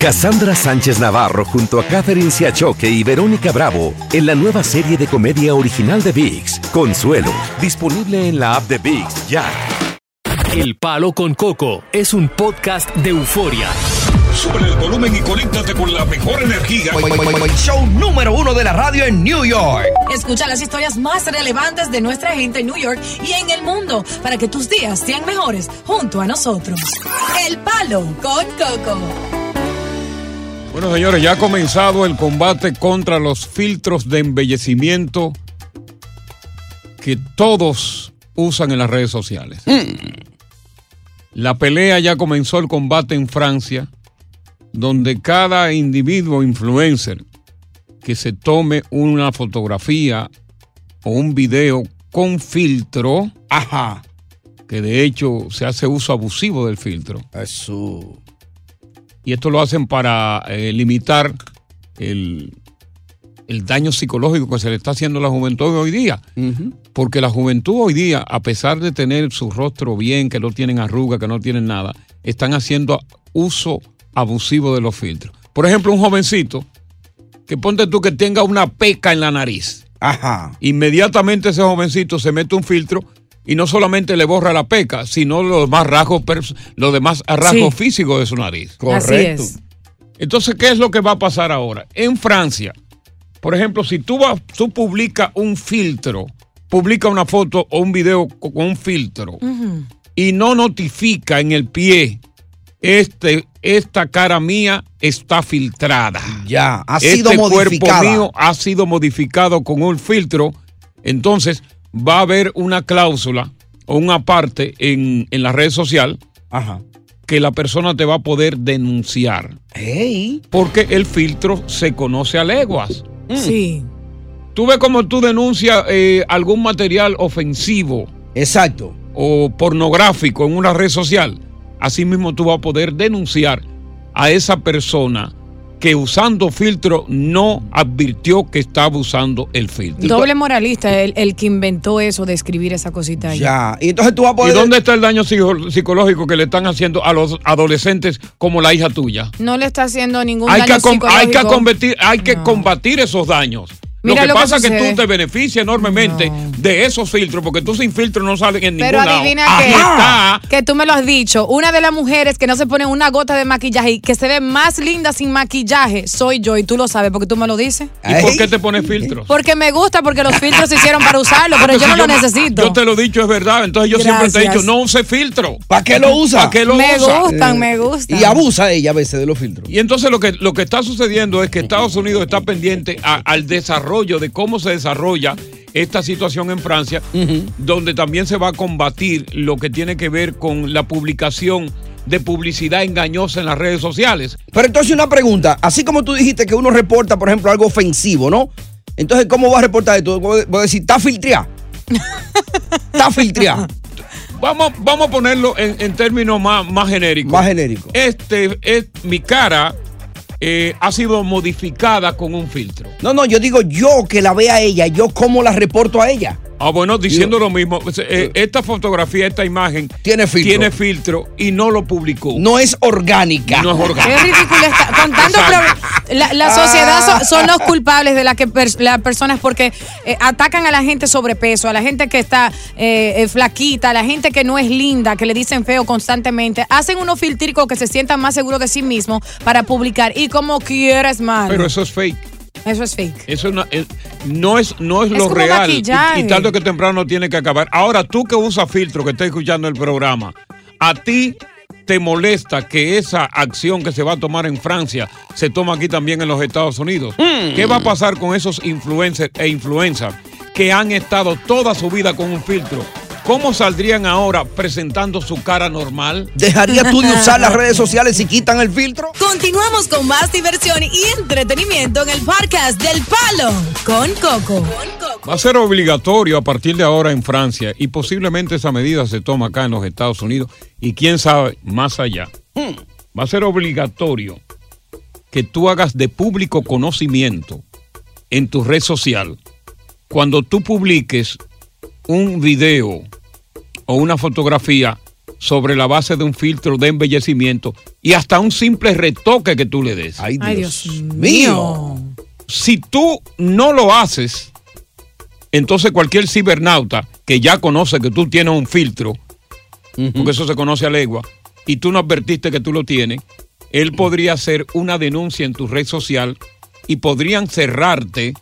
Cassandra Sánchez Navarro junto a Catherine Siachoque y Verónica Bravo en la nueva serie de comedia original de VIX, Consuelo, disponible en la app de VIX ya. El Palo con Coco es un podcast de euforia. Sube el volumen y conéctate con la mejor energía. Show número uno de la radio en New York. Escucha las historias más relevantes de nuestra gente en New York y en el mundo para que tus días sean mejores junto a nosotros. El Palo con Coco. Bueno, señores, ya ha comenzado el combate contra los filtros de embellecimiento que todos usan en las redes sociales. La pelea ya comenzó el combate en Francia, donde cada individuo influencer que se tome una fotografía o un video con filtro, Ajá. que de hecho se hace uso abusivo del filtro. Eso. Y esto lo hacen para eh, limitar el, el daño psicológico que se le está haciendo a la juventud hoy día. Porque la juventud hoy día, a pesar de tener su rostro bien, que no tienen arruga, que no tienen nada, están haciendo uso abusivo de los filtros. Por ejemplo, un jovencito que ponte tú que tenga una peca en la nariz. Ajá. Inmediatamente ese jovencito se mete un filtro y no solamente le borra la peca, sino los demás rasgos, los demás rasgos Sí. físicos de su nariz. Correcto. Así es. Entonces, ¿qué es lo que va a pasar ahora? En Francia, por ejemplo, si tú, vas, tú publicas un filtro, publica una foto o un video co- con un filtro y no notifica en el pie, este, esta cara mía está filtrada. Ya. Ha sido este cuerpo modificada. mío ha sido modificado con un filtro, entonces va a haber una cláusula o una parte en, en la red social Ajá. que la persona te va a poder denunciar Hey. porque el filtro se conoce a leguas. Sí. Tú ves como tú denuncias eh, algún material ofensivo Exacto. o pornográfico en una red social. Así mismo tú vas a poder denunciar a esa persona que usando filtro no advirtió que estaba usando el filtro. Doble moralista, el, el que inventó eso de escribir esa cosita ahí. Ya. Y entonces tú vas a ¿Y poder. dónde está el daño psico- psicológico que le están haciendo a los adolescentes como la hija tuya? No le está haciendo ningún Hay que, daño hay que, psicológico. combatir, hay que No. combatir esos daños. Mira lo que lo que pasa es que tú te beneficias enormemente de esos filtros, porque tú sin filtro no sales en Pero ningún lado. adivina Ahí qué, está. que tú me lo has dicho, una de las mujeres que no se pone una gota de maquillaje y que se ve más linda sin maquillaje soy yo y tú lo sabes porque tú me lo dices. ¿Y por qué te pones filtros? Porque me gusta, porque los filtros se hicieron para usarlo, pero Pues yo si no lo necesito. Yo te lo he dicho, es verdad. Entonces yo siempre te he dicho, no use filtro. ¿Para qué lo usa? ¿Para qué lo me usa? gustan, me gustan. Y abusa ella a veces de los filtros. Y entonces lo que, lo que está sucediendo es que Estados Unidos está pendiente a- al desarrollo de cómo se desarrolla esta situación en Francia, donde también se va a combatir lo que tiene que ver con la publicación de publicidad engañosa en las redes sociales. Pero entonces una pregunta, así como tú dijiste que uno reporta, por ejemplo, algo ofensivo, ¿no? Entonces, ¿cómo va a reportar esto? Voy a decir, está filtreado. Está filtreado. Vamos, vamos a ponerlo en, en términos más, más genéricos. Más genérico. Este, es, mi cara eh, ha sido modificada con un filtro. No, no, yo digo yo que la vea ella, yo cómo la reporto a ella. Ah, bueno, diciendo lo mismo, eh, esta fotografía, esta imagen Tiene filtro. tiene filtro y no lo publicó. No es orgánica. No es Qué orgánico. ridículo está. Con tanto Exacto. pro- la, la sociedad son, son los culpables de la que las personas porque eh, atacan a la gente sobrepeso, a la gente que está eh, eh, flaquita, a la gente que no es linda, que le dicen feo constantemente. Hacen unos filtricos que se sientan más seguros de sí mismos para publicar. Y como quieres, mal. Pero eso es fake. Eso es fake. Eso no es, no es, no es Es lo como real. Y, y tarde que temprano tiene que acabar. Ahora, tú que usas filtro, que estás escuchando el programa, a ti te molesta que esa acción que se va a tomar en Francia se toma aquí también en los Estados Unidos. Hmm. ¿Qué va a pasar con esos influencers e influencers que han estado toda su vida con un filtro? ¿Cómo saldrían ahora presentando su cara normal? ¿Dejarías tú de usar las redes sociales si quitan el filtro? Continuamos con más diversión y entretenimiento en el podcast del Palo con Coco. Va a ser obligatorio a partir de ahora en Francia y posiblemente esa medida se toma acá en los Estados Unidos y quién sabe más allá. Va a ser obligatorio que tú hagas de público conocimiento en tu red social cuando tú publiques un video o una fotografía sobre la base de un filtro de embellecimiento y hasta un simple retoque que tú le des. Ay, Ay, Dios, mío. Si tú no lo haces, entonces cualquier cibernauta que ya conoce que tú tienes un filtro, porque eso se conoce a legua, y tú no advertiste que tú lo tienes, él podría hacer una denuncia en tu red social y podrían cerrarte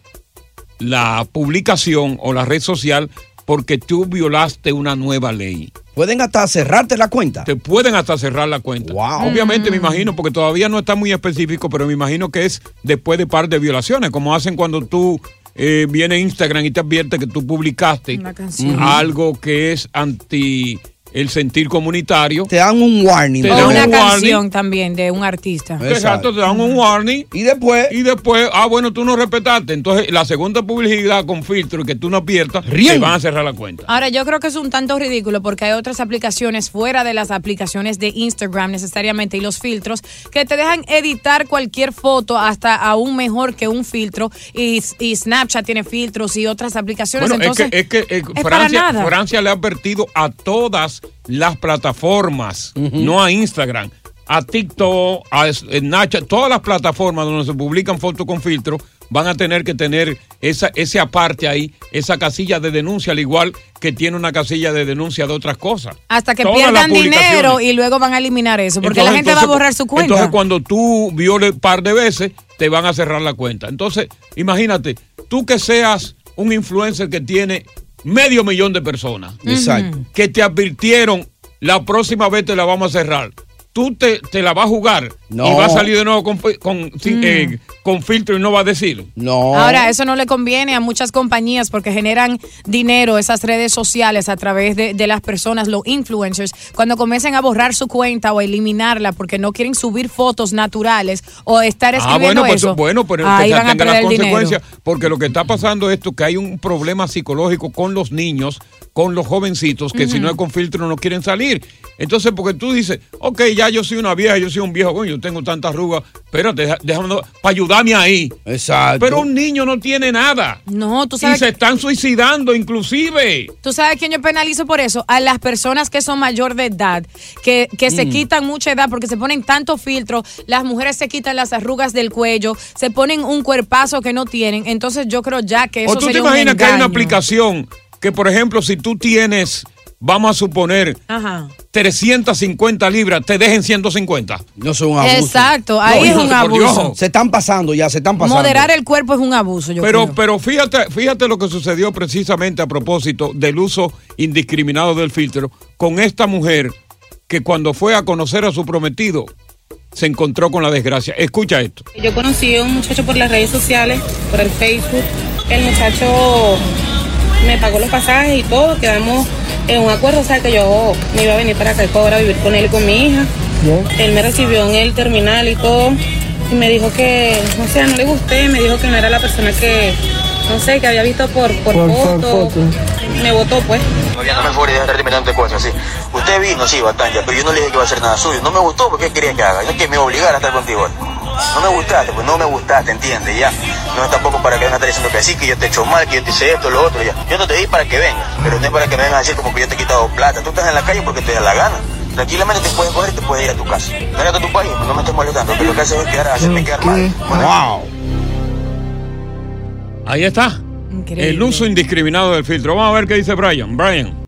la publicación o la red social porque tú violaste una nueva ley. Pueden hasta cerrarte la cuenta. Te pueden hasta cerrar la cuenta. Wow. Obviamente me imagino, porque todavía no está muy específico, pero me imagino que es después de par de violaciones, como hacen cuando tú eh, viene Instagram y te advierte que tú publicaste Una canción. algo que es anti el sentir comunitario. Te dan un warning. Te O dan una un canción warning. también de un artista. Exacto, te dan un warning. Y después, Y después, ah, bueno, tú no respetaste. Entonces, la segunda publicidad con filtro y que tú no pierdas, te van a cerrar la cuenta. Ahora, yo creo que es un tanto ridículo porque hay otras aplicaciones fuera de las aplicaciones de Instagram necesariamente y los filtros que te dejan editar cualquier foto hasta aún mejor que un filtro y, y Snapchat tiene filtros y otras aplicaciones. Bueno, Entonces, es que, es que eh, es para Francia, nada. Francia le ha advertido a todas las plataformas, no a Instagram, a TikTok, a Snapchat, todas las plataformas donde se publican fotos con filtro van a tener que tener esa, ese aparte ahí, esa casilla de denuncia, al igual que tiene una casilla de denuncia de otras cosas. hasta que Todas pierdan dinero y luego van a eliminar eso porque Entonces- la gente va a borrar su cuenta. Entonces, cuando tú violes un par de veces, te van a cerrar la cuenta. Entonces, imagínate, tú que seas un influencer que tiene medio millón de personas, exacto. que te advirtieron, la próxima vez te la vamos a cerrar. Tú te, te la vas a jugar No. y vas a salir de nuevo con, con, Mm. eh, con filtro y no va a decir. No. Ahora, eso no le conviene a muchas compañías porque generan dinero esas redes sociales a través de, de las personas, los influencers, cuando comiencen a borrar su cuenta o a eliminarla porque no quieren subir fotos naturales o estar Ah, escribiendo bueno, pues, eso. bueno, pero ahí que se van a las dinero. consecuencias, porque lo que está pasando es esto, que hay un problema psicológico con los niños, con los jovencitos, que si no es con filtro no quieren salir. Entonces, porque tú dices, ok, ya yo soy una vieja, yo soy un viejo, coño, yo tengo tantas arrugas, espérate, deja- déjame, para ayudarme ahí. Exacto. Pero un niño no tiene nada. No, tú Y sabes, se están suicidando, inclusive. tú sabes quién yo penalizo por eso, a las personas que son mayor de edad, que, que Mm. se quitan mucha edad porque se ponen tanto filtro, las mujeres se quitan las arrugas del cuello, se ponen un cuerpazo que no tienen, entonces yo creo ya que eso o tú te sería imaginas que hay una aplicación que, por ejemplo, si tú tienes, vamos a suponer, Ajá. 350 libras, te dejen 150. No son un abuso. Exacto, ahí No, es un abuso. Se están pasando ya, se están pasando. Moderar el cuerpo es un abuso, yo Pero, creo. pero fíjate, fíjate lo que sucedió precisamente a propósito del uso indiscriminado del filtro con esta mujer que cuando fue a conocer a su prometido se encontró con la desgracia. Escucha esto. Yo conocí a un muchacho por las redes sociales, por el Facebook. El muchacho me pagó los pasajes y todo. Quedamos en un acuerdo, o sea, que yo me iba a venir para acá ahora a vivir con él y con mi hija. Él me recibió en el terminal y todo. Y me dijo que, no sé, no le gusté. Me dijo que no era la persona que, no sé, que había visto por, por, foto. Me votó, pues. No, me de estar terminando cosas, sí. Usted vino, sí, Batalla, pero yo no le dije que iba a hacer nada suyo. No me gustó porque quería que haga. Es que me obligara a estar contigo. No me gustaste, pues no me gustaste, entiende, ya. No es tampoco para que vengas a estar diciendo que sí, que yo te he hecho mal, que yo te hice esto, lo otro, ya. Yo no te di para que vengas, pero no es para que me vengas a decir como que yo te he quitado plata. Tú estás en la calle porque te da la gana. Tranquilamente te puedes coger y te puedes ir a tu casa. No eres a tu país, no me estés molestando, pero lo que haces es quedar, hacerme quedar mal. Wow. Ahí está. Increíble. El uso indiscriminado del filtro. Vamos a ver qué dice Brian. Brian.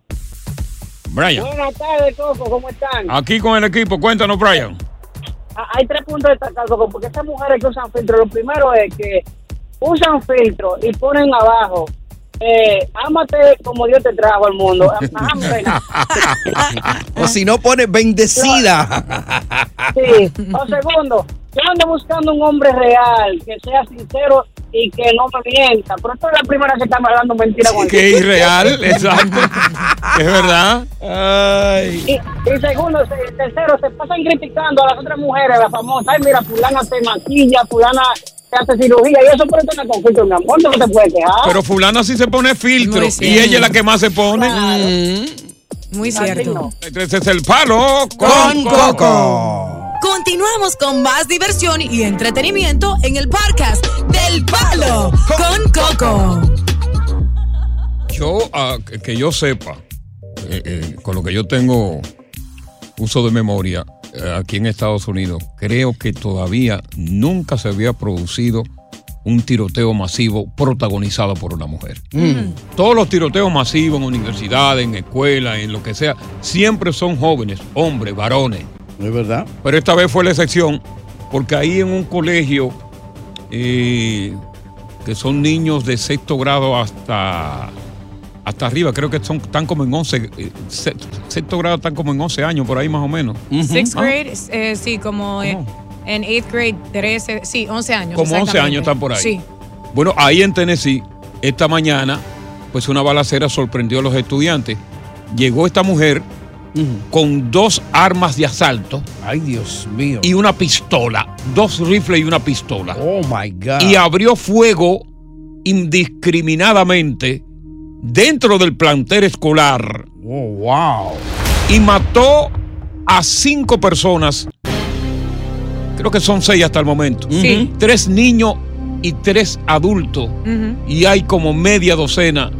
Brian. Buenas tardes, Coco, ¿cómo están? Aquí con el equipo. Cuéntanos, Brian. Ah, Hay tres puntos destacados, porque estas mujeres que usan filtro, lo primero es que usan filtro y ponen abajo, eh, ámate como Dios te trajo al mundo. Ámate. O si no pone bendecida. Sí. O segundo, yo ando buscando un hombre real, que sea sincero y que no me mienta. Pero esta es la primera que está hablando mentira con Que es irreal, exacto. Es verdad. Ay. Y, y segundo, se- tercero, se pasan criticando a las otras mujeres, a las famosas. Ay, mira, fulana se maquilla, fulana se hace cirugía y eso por eso no conflicto, mi amor, no te puedes quejar. Pero fulana sí se pone filtro Muy y cierto. ella es la que más se pone. Muy Así cierto. no. Ese es el palo Con Coco. Continuamos con más diversión y entretenimiento en el podcast del Palo con Coco. Yo, ah, que- yo sepa, eh, eh, con lo que yo tengo uso de memoria, eh, aquí en Estados Unidos, creo que todavía nunca se había producido un tiroteo masivo protagonizado por una mujer. Todos los tiroteos masivos en universidades, en escuelas, en lo que sea, siempre son jóvenes, hombres, varones. Es verdad. Pero esta vez fue la excepción, porque ahí en un colegio eh, que son niños de sexto grado hasta, hasta arriba, creo que son, están como en 11, eh, se- sexto grado están como en 11 años, por ahí más o menos. Sixth Ah, grade, eh, sí, como eh, en eighth grade, 13, sí, 11 años. Como 11 exactamente. años están por ahí. Sí. Bueno, ahí en Tennessee, esta mañana, pues una balacera sorprendió a los estudiantes. Llegó esta mujer con dos armas de asalto. Ay, Dios mío. Y una pistola. Dos rifles y una pistola. Oh, my God. Y abrió fuego indiscriminadamente dentro del plantel escolar. Oh, wow. Y mató a cinco personas. Creo que son seis hasta el momento. Sí. Tres niños y tres adultos. Y hay como media docena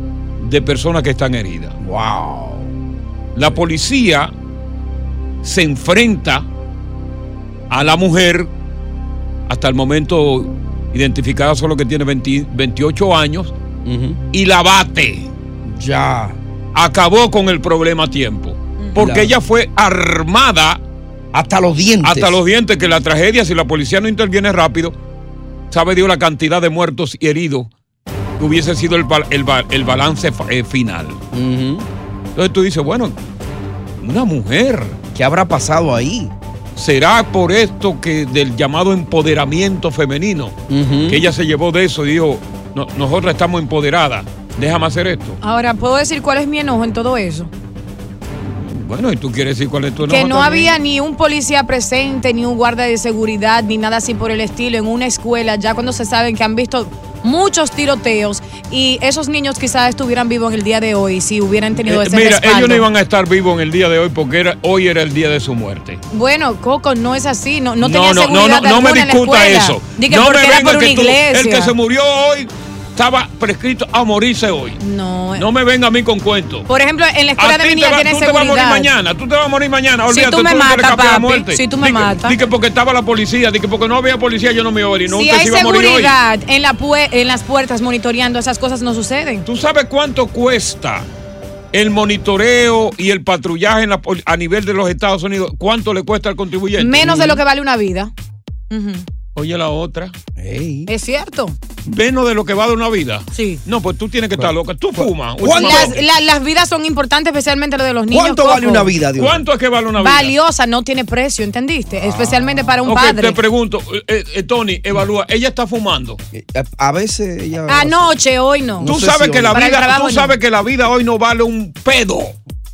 de personas que están heridas. Wow. La policía se enfrenta a la mujer, hasta el momento identificada solo que tiene 20 28 años, y la bate. Ya. Acabó con el problema a tiempo. Porque La- ella fue armada. Hasta los dientes. Hasta los dientes, que la tragedia, si la policía no interviene rápido, sabe Dios la cantidad de muertos y heridos que hubiese sido el, el el balance eh, final. Entonces tú dices, bueno, una mujer. ¿Qué habrá pasado ahí? ¿Será por esto que del llamado empoderamiento femenino? Que ella se llevó de eso y dijo, "No- nosotras estamos empoderadas, déjame hacer esto. Ahora, ¿puedo decir cuál es mi enojo en todo eso? Bueno, ¿y tú quieres decir cuál es tu Que enojo no también? había ni un policía presente, ni un guardia de seguridad, ni nada así por el estilo en una escuela, ya cuando se saben que han visto muchos tiroteos y esos niños quizás estuvieran vivos en el día de hoy si hubieran tenido Eh, ese mira, respaldo. ellos no iban a estar vivos en el día de hoy porque era, hoy era el día de su muerte. Bueno, Coco, no es así, no, no tenía no, no, seguridad no, no me en la discuta eso. Di que no me venga por que una tú- iglesia. el que se murió hoy estaba prescrito a morirse hoy. No, No me venga a mí con cuentos. Por ejemplo, en la escuela A de mi niña va- tiene tú te vas a morir seguridad. mañana, tú te vas a morir mañana. Si Olvídate, tú me no matas, la muerte. si tú me matas. di que porque estaba la policía, di que porque no había policía yo no me iba a morir. No, si usted hay se iba a morir hoy. seguridad en, la en las puertas monitoreando, esas cosas no suceden. ¿Tú sabes cuánto cuesta el monitoreo y el patrullaje en la pol- a nivel de los Estados Unidos? ¿Cuánto le cuesta al contribuyente? Menos de lo que vale una vida. Ujú. Oye la otra. Es cierto. Menos de lo que vale una vida. Sí. No, pues tú tienes que estar loca. Tú fumas. Las, la- las vidas son importantes, especialmente lo de los niños. ¿Cuánto Coco. vale una vida, Dios? ¿Cuánto es que vale una vida? Valiosa, no tiene precio, ¿entendiste? Especialmente para un Ok, padre. te pregunto, eh, eh, Tony, evalúa, ella está fumando. A veces ella. Anoche, hoy no. Tú sabes que la vida, tú no. sabes que la vida hoy no vale un pedo.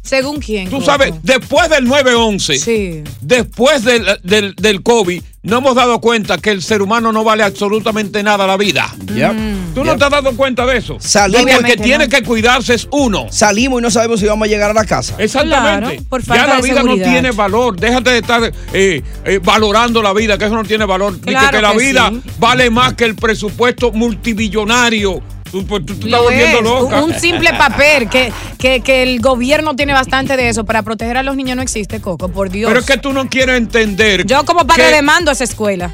¿Según quién? Tú Coco? sabes, después del 9-11, después del, del, del COVID, no hemos dado cuenta que el ser humano no vale absolutamente nada la vida. Mm. ¿Tú no te has dado cuenta de eso? Salimos- Porque el que tiene no. que cuidarse es uno. Salimos y no sabemos si vamos a llegar a la casa. Exactamente. Claro, por ya la de vida no tiene valor. Déjate de estar eh, eh, valorando la vida, que eso no tiene valor. Dice Claro que la que vida sí. vale más que el presupuesto multibillonario. Tú, pues, tú te estás volviendo loca. un simple papel que, que, que el gobierno tiene bastante de eso para proteger a los niños no existe, Coco, por Dios. Pero es que tú no quieres entender. Yo como padre que- demando esa escuela.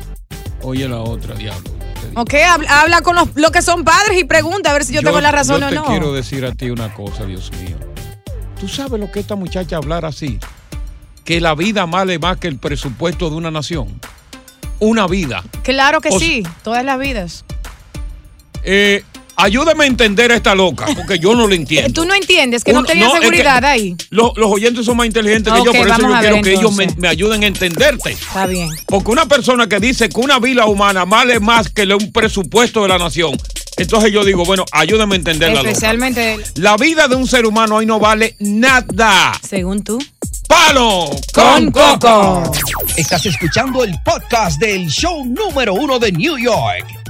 Oye, la otra, diablo. ¿Ok? Habla, habla con los, los que son padres y pregunta a ver si yo, tengo la razón yo o te no. quiero decir a ti una cosa, Dios mío. ¿Tú sabes lo que esta muchacha hablar así? Que la vida vale más que el presupuesto de una nación. Una vida. Claro que O- sí, todas las vidas. Eh, ayúdame a entender a esta loca, porque yo no lo entiendo. Tú no entiendes que no tenía no, es que- seguridad ahí. Los, los oyentes son más inteligentes que yo, por eso yo a quiero ver, que ellos me, ayuden a entenderte. Está bien. Porque una persona que dice que una vida humana vale más que un presupuesto de la nación, entonces yo digo, bueno, ayúdame a entender la loca. Especialmente, La vida de un ser humano hoy no vale nada. según tú. ¡Palo con Coco. Estás escuchando el podcast del show número uno de New York,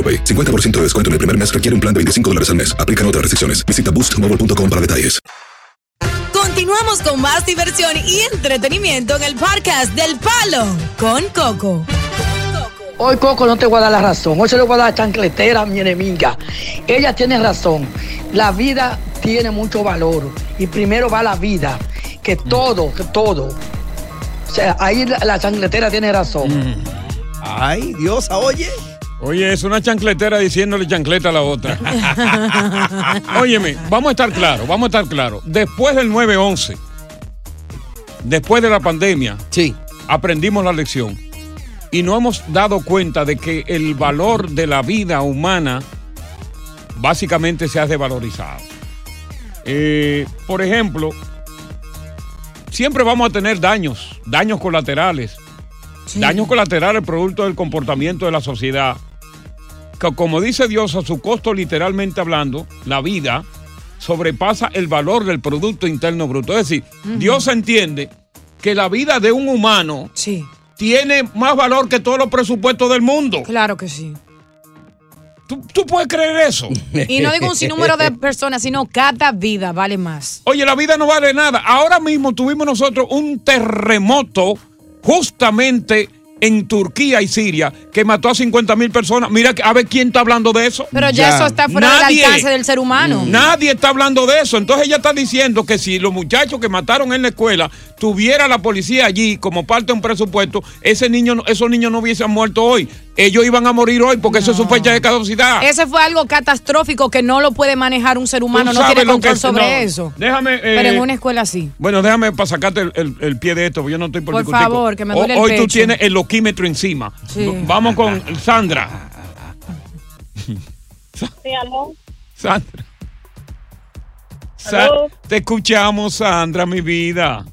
AroPay. 50% de descuento en el primer mes requiere un plan de 25 dólares al mes. Aplican otras restricciones. Visita boostmobile.com para detalles. Continuamos con más diversión y entretenimiento en el podcast del Palo con Coco. Hoy Coco no te voy a dar la razón. Hoy se le voy a dar a chancletera a mi enemiga. Ella tiene razón. La vida tiene mucho valor. Y primero va la vida. Que todo, que todo. O sea, ahí la, la chancletera tiene razón. Ay, Dios, oye. Oye, es una chancletera diciéndole chancleta a la otra. Óyeme, vamos a estar claros, vamos a estar claros. Después del 9-11, después de la pandemia, sí. aprendimos la lección y no hemos dado cuenta de que el valor de la vida humana básicamente se ha desvalorizado. Eh, por ejemplo, siempre vamos a tener daños, daños colaterales. Daños colaterales producto del comportamiento de la sociedad. Que, como dice Dios, a su costo literalmente hablando, la vida sobrepasa el valor del Producto Interno Bruto. Es decir, Dios entiende que la vida de un humano tiene más valor que todos los presupuestos del mundo. Claro que sí. ¿Tú, tú puedes creer eso? Y no digo un sinnúmero de personas, sino cada vida vale más. Oye, la vida no vale nada. Ahora mismo tuvimos nosotros un terremoto justamente en Turquía y Siria que mató a 50 mil personas. Mira, a ver quién está hablando de eso. Pero ya, eso está fuera Nadie. del alcance del ser humano. Nadie está hablando de eso. Entonces ella está diciendo que si los muchachos que mataron en la escuela tuviera la policía allí como parte de un presupuesto, ese niño, no- esos niños no hubiesen muerto hoy. Ellos iban a morir hoy porque eso es su fecha de caducidad. Ese fue algo catastrófico que no lo puede manejar un ser humano, no tiene control que- sobre no, eso. Déjame. eh, Pero en una escuela sí. Bueno, déjame para sacarte el, el- el pie de esto, porque yo no estoy por Por favor, que me duele el Hoy tú pecho. tienes el loquímetro encima. Sí. Vamos con Sandra. Sí, aló. Sandra. Sa- Aló. te escuchamos, Sandra, mi vida.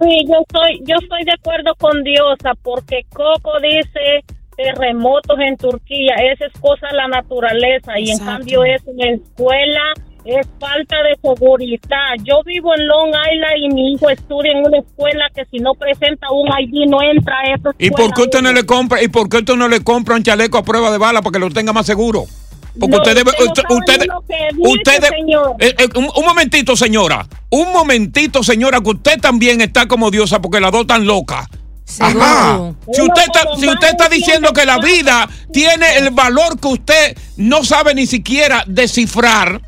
Sí, yo estoy, yo estoy de acuerdo con Diosa porque Coco dice terremotos en Turquía, esa es cosa de la naturaleza y en cambio es en la escuela es falta de seguridad. Yo vivo en Long Island y mi hijo estudia en una escuela que si no presenta un ID no entra a esa ¿Y por qué usted no le compra y por qué usted no le compra un chaleco a prueba de bala para que lo tenga más seguro? Porque No, usted debe, usted usted, usted- lo que dice, usted de- señor. eh, eh, un, un momentito, señora, un momentito, señora, que usted también está como diosa porque las dos están locas. Ajá. Si usted, está, si usted está diciendo que la vida tiene el valor que usted no sabe ni siquiera descifrar,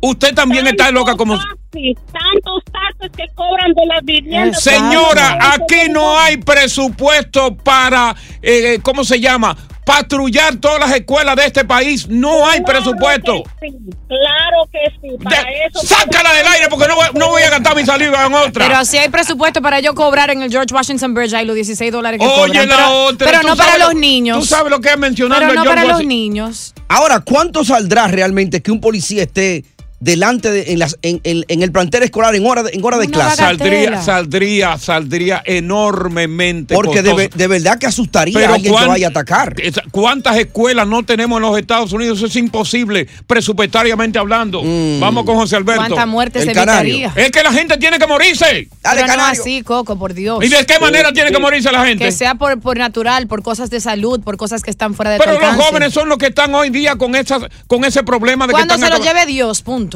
usted también está loca como... Tantos taxes que cobran de las viviendas. Señora, aquí no hay presupuesto para, eh, ¿cómo se llama? Patrullar todas las escuelas de este país. No hay presupuesto. Claro que sí, para eso. Sácala del aire porque no voy, no voy a gastar mi saliva en otra. Pero si hay presupuesto para yo cobrar en el George Washington Bridge, hay los 16 dólares que Oye, cobran. la pero, otra, pero no para los lo- niños. tú sabes lo que es mencionando Pero el no George para los niños. Ahora, ¿cuánto saldrá realmente que un policía esté delante de, en, las, en, en- en el plantel escolar en hora de, en hora de clase? Saldría, saldría, saldría enormemente. Porque de, verdad que asustaría Pero a alguien que cuán- vaya a atacar. ¿Cuántas escuelas no tenemos en los Estados Unidos? Eso es imposible, presupuestariamente hablando. Mm. Vamos con José Alberto. ¿Cuántas muertes se evitaría? Es que la gente tiene que morirse. pero no así, Coco, por Dios. ¿Y de qué manera tiene que morirse la gente? Que sea por, por natural, por cosas de salud, por cosas que están fuera de tu Pero los jóvenes son los que están hoy día con, esas, con ese problema de que Cuando están se lo lleve Dios, punto.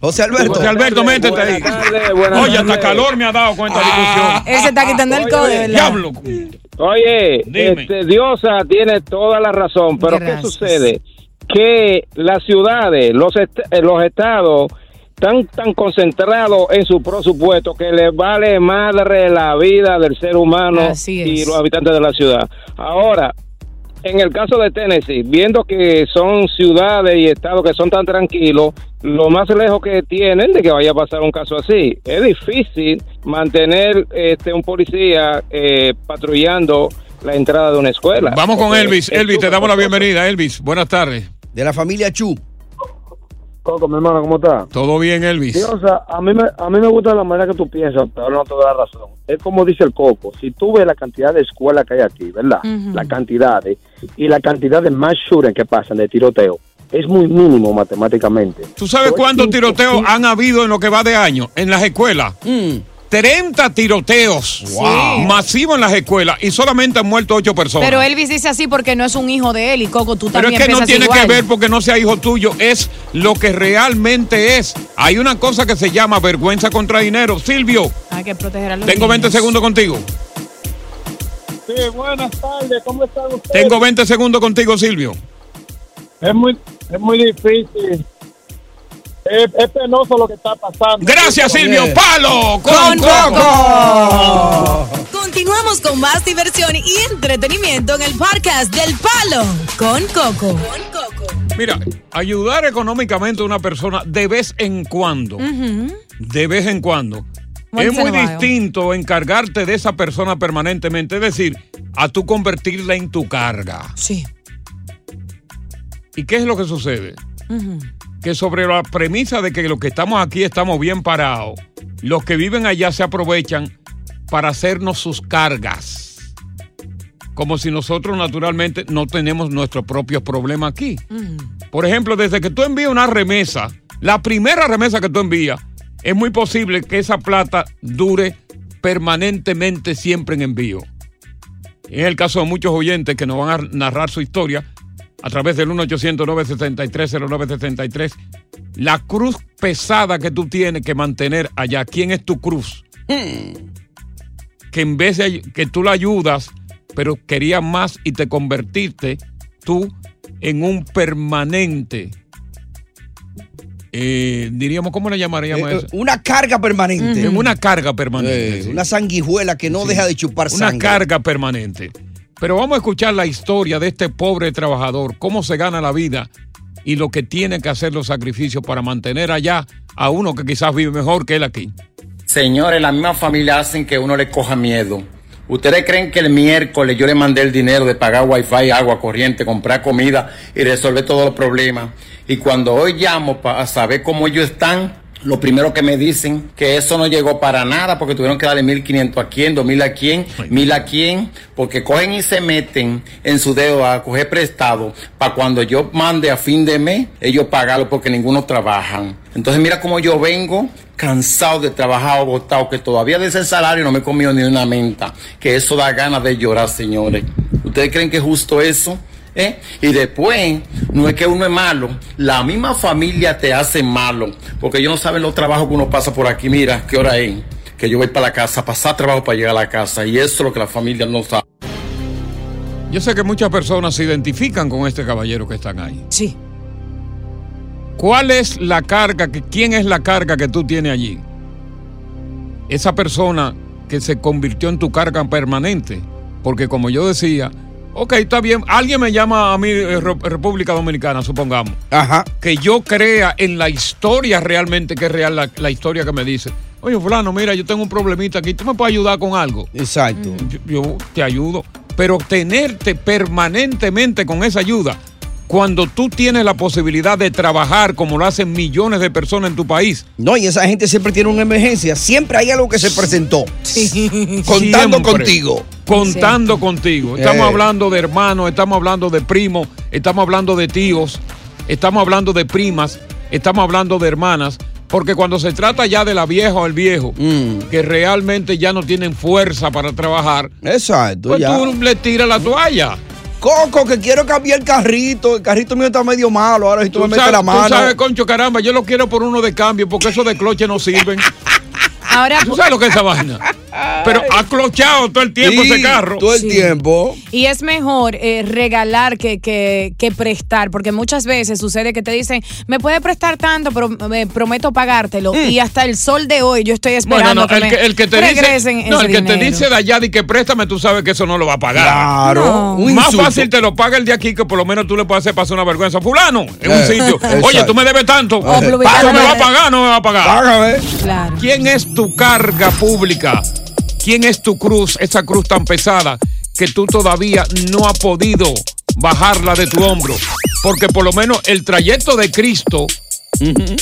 José Alberto. José Alberto, métete ahí. buenas Oye, hasta tardes. calor me ha dado con esta discusión. Él se está quitando el codo, verdad. Diablo. Oye, este, Diosa tiene toda la razón, pero Gracias. ¿qué sucede? Que las ciudades, los, est- eh, los estados están tan concentrados en su presupuesto que les vale madre la vida del ser humano y los habitantes de la ciudad. Ahora, en el caso de Tennessee, viendo que son ciudades y estados que son tan tranquilos, lo más lejos que tienen de que vaya a pasar un caso así. Es difícil mantener este un policía eh, patrullando la entrada de una escuela. Vamos con Elvis. Elvis, te damos la bienvenida. Elvis, buenas tardes. De la familia Chu. Coco, mi hermano, ¿cómo está? Todo bien, Elvis. Sí, o sea, a mí, me, a mí me gusta la manera que tú piensas, pero no te la razón. Es como dice el Coco, si tú ves la cantidad de escuelas que hay aquí, ¿verdad? Ujú. La cantidad de, y la cantidad de más shootings que pasan de tiroteo, es muy mínimo matemáticamente. ¿Tú sabes cuántos tiroteos han habido en lo que va de año en las escuelas? 30 tiroteos Wow. masivos en las escuelas y solamente han muerto 8 personas. Pero Elvis dice así porque no es un hijo de él y Coco, tú Pero es también que no tiene igual. que ver porque no sea hijo tuyo, es lo que realmente es. Hay una cosa que se llama vergüenza contra dinero. Silvio, Hay que proteger a los tengo 20 niños. segundos contigo. Sí, buenas tardes, ¿cómo están ustedes? Tengo 20 segundos contigo, Silvio. Es muy, es muy difícil. Es, es penoso lo que está pasando. Gracias, Silvio. ¡Palo con, Con Coco! Continuamos con más diversión y entretenimiento en el podcast del Palo con Coco. Mira, ayudar económicamente a una persona de vez en cuando, de vez en cuando, Once es muy distinto encargarte de esa persona permanentemente, es decir, a tú convertirla en tu carga. Sí. ¿Y qué es lo que sucede? Que sobre la premisa de que los que estamos aquí estamos bien parados, los que viven allá se aprovechan para hacernos sus cargas. Como si nosotros naturalmente no tenemos nuestros propios problemas aquí. Por ejemplo, desde que tú envías una remesa, la primera remesa que tú envías, es muy posible que esa plata dure permanentemente siempre en envío. Es el caso de muchos oyentes que nos van a narrar su historia a través del 1-800-973-0973. La cruz pesada que tú tienes que mantener allá. ¿Quién es tu cruz? Que en vez de que tú la ayudas, pero querías más y te convertiste tú en un permanente. eh, diríamos, ¿cómo le llamaríamos Eh, eso? Una carga permanente. En una carga permanente. Eh, sí. Una sanguijuela que no Sí. deja de chupar Una sangre. carga permanente. Pero vamos a escuchar la historia de este pobre trabajador, cómo se gana la vida y lo que tiene que hacer los sacrificios para mantener allá a uno que quizás vive mejor que él aquí. Señores, la misma familia hacen que uno le coja miedo. ¿Ustedes creen que el miércoles yo le mandé el dinero de pagar wifi, agua corriente, comprar comida y resolver todos los problemas? Y cuando hoy llamo para saber cómo ellos están, lo primero que me dicen que eso no llegó para nada porque tuvieron que darle 1.500 a quién, 2.000 a quién, 1.000 a quién, porque cogen y se meten en su dedo a coger prestado para cuando yo mande a fin de mes, ellos pagarlo porque ninguno trabajan. Entonces mira cómo yo vengo cansado de trabajar, agotado, que todavía de ese salario no me he comido ni una menta, que eso da ganas de llorar, señores. ¿Ustedes creen que es justo eso? ¿Eh? Y después, no es que uno es malo, la misma familia te hace malo, porque ellos no saben los trabajos que uno pasa por aquí. Mira, ¿qué hora es? Que yo voy para la casa, pasar trabajo para llegar a la casa, y eso es lo que la familia no sabe. Yo sé que muchas personas se identifican con este caballero que están ahí. Sí. ¿Cuál es la carga, que, quién es la carga que tú tienes allí? Esa persona que se convirtió en tu carga permanente. Porque como yo decía, ok, está bien, alguien me llama a mí, eh, Re- República Dominicana, supongamos. Ajá. Que yo crea en la historia realmente, que es real la, la historia que me dice. Oye, fulano, mira, yo tengo un problemita aquí, ¿tú me puedes ayudar con algo? Exacto. Yo, yo te ayudo. Pero tenerte permanentemente con esa ayuda, cuando tú tienes la posibilidad de trabajar como lo hacen millones de personas en tu país. No, y esa gente siempre tiene una emergencia. Siempre hay algo que se presentó. Contando Siempre. contigo. Contando contigo. Estamos Eh. hablando de hermanos, estamos hablando de primos, estamos hablando de tíos, estamos hablando de primas, estamos hablando de hermanas. Porque cuando se trata ya de la vieja o el viejo, Mm. que realmente ya no tienen fuerza para trabajar, Exacto. pues ya. tú le tiras la toalla. Coco, que quiero cambiar el carrito. El carrito mío está medio malo. Ahora si tú, me metes la tú mano. sabes, concho, caramba, yo lo quiero por uno de cambio, porque esos de cloche no sirven. Ahora, ¿Tú sabes lo que es esa vaina? Pero ha clochado todo el tiempo Sí, ese carro. Todo el Sí. tiempo. Y es mejor eh, regalar que, que, que prestar, porque muchas veces sucede que te dicen, me puede prestar tanto, pero me prometo pagártelo. Y hasta el sol de hoy yo estoy Bueno, esperando no, que, el me que, el que te regresen dice, no, ese el que te dice de allá de que préstame, tú sabes que eso no lo va a pagar. Claro, No. un Más fácil te lo paga el de aquí que por lo menos tú le puedes hacer pasar una vergüenza. Fulano, en un Eh, sitio. exacto. Oye, tú me debes tanto. Oh, ¿Tú me Págame. va a pagar o no me va a pagar? Págame. Claro. ¿Quién es tu carga pública? ¿Quién es tu cruz, esa cruz tan pesada que tú todavía no has podido bajarla de tu hombro? Porque por lo menos el trayecto de Cristo,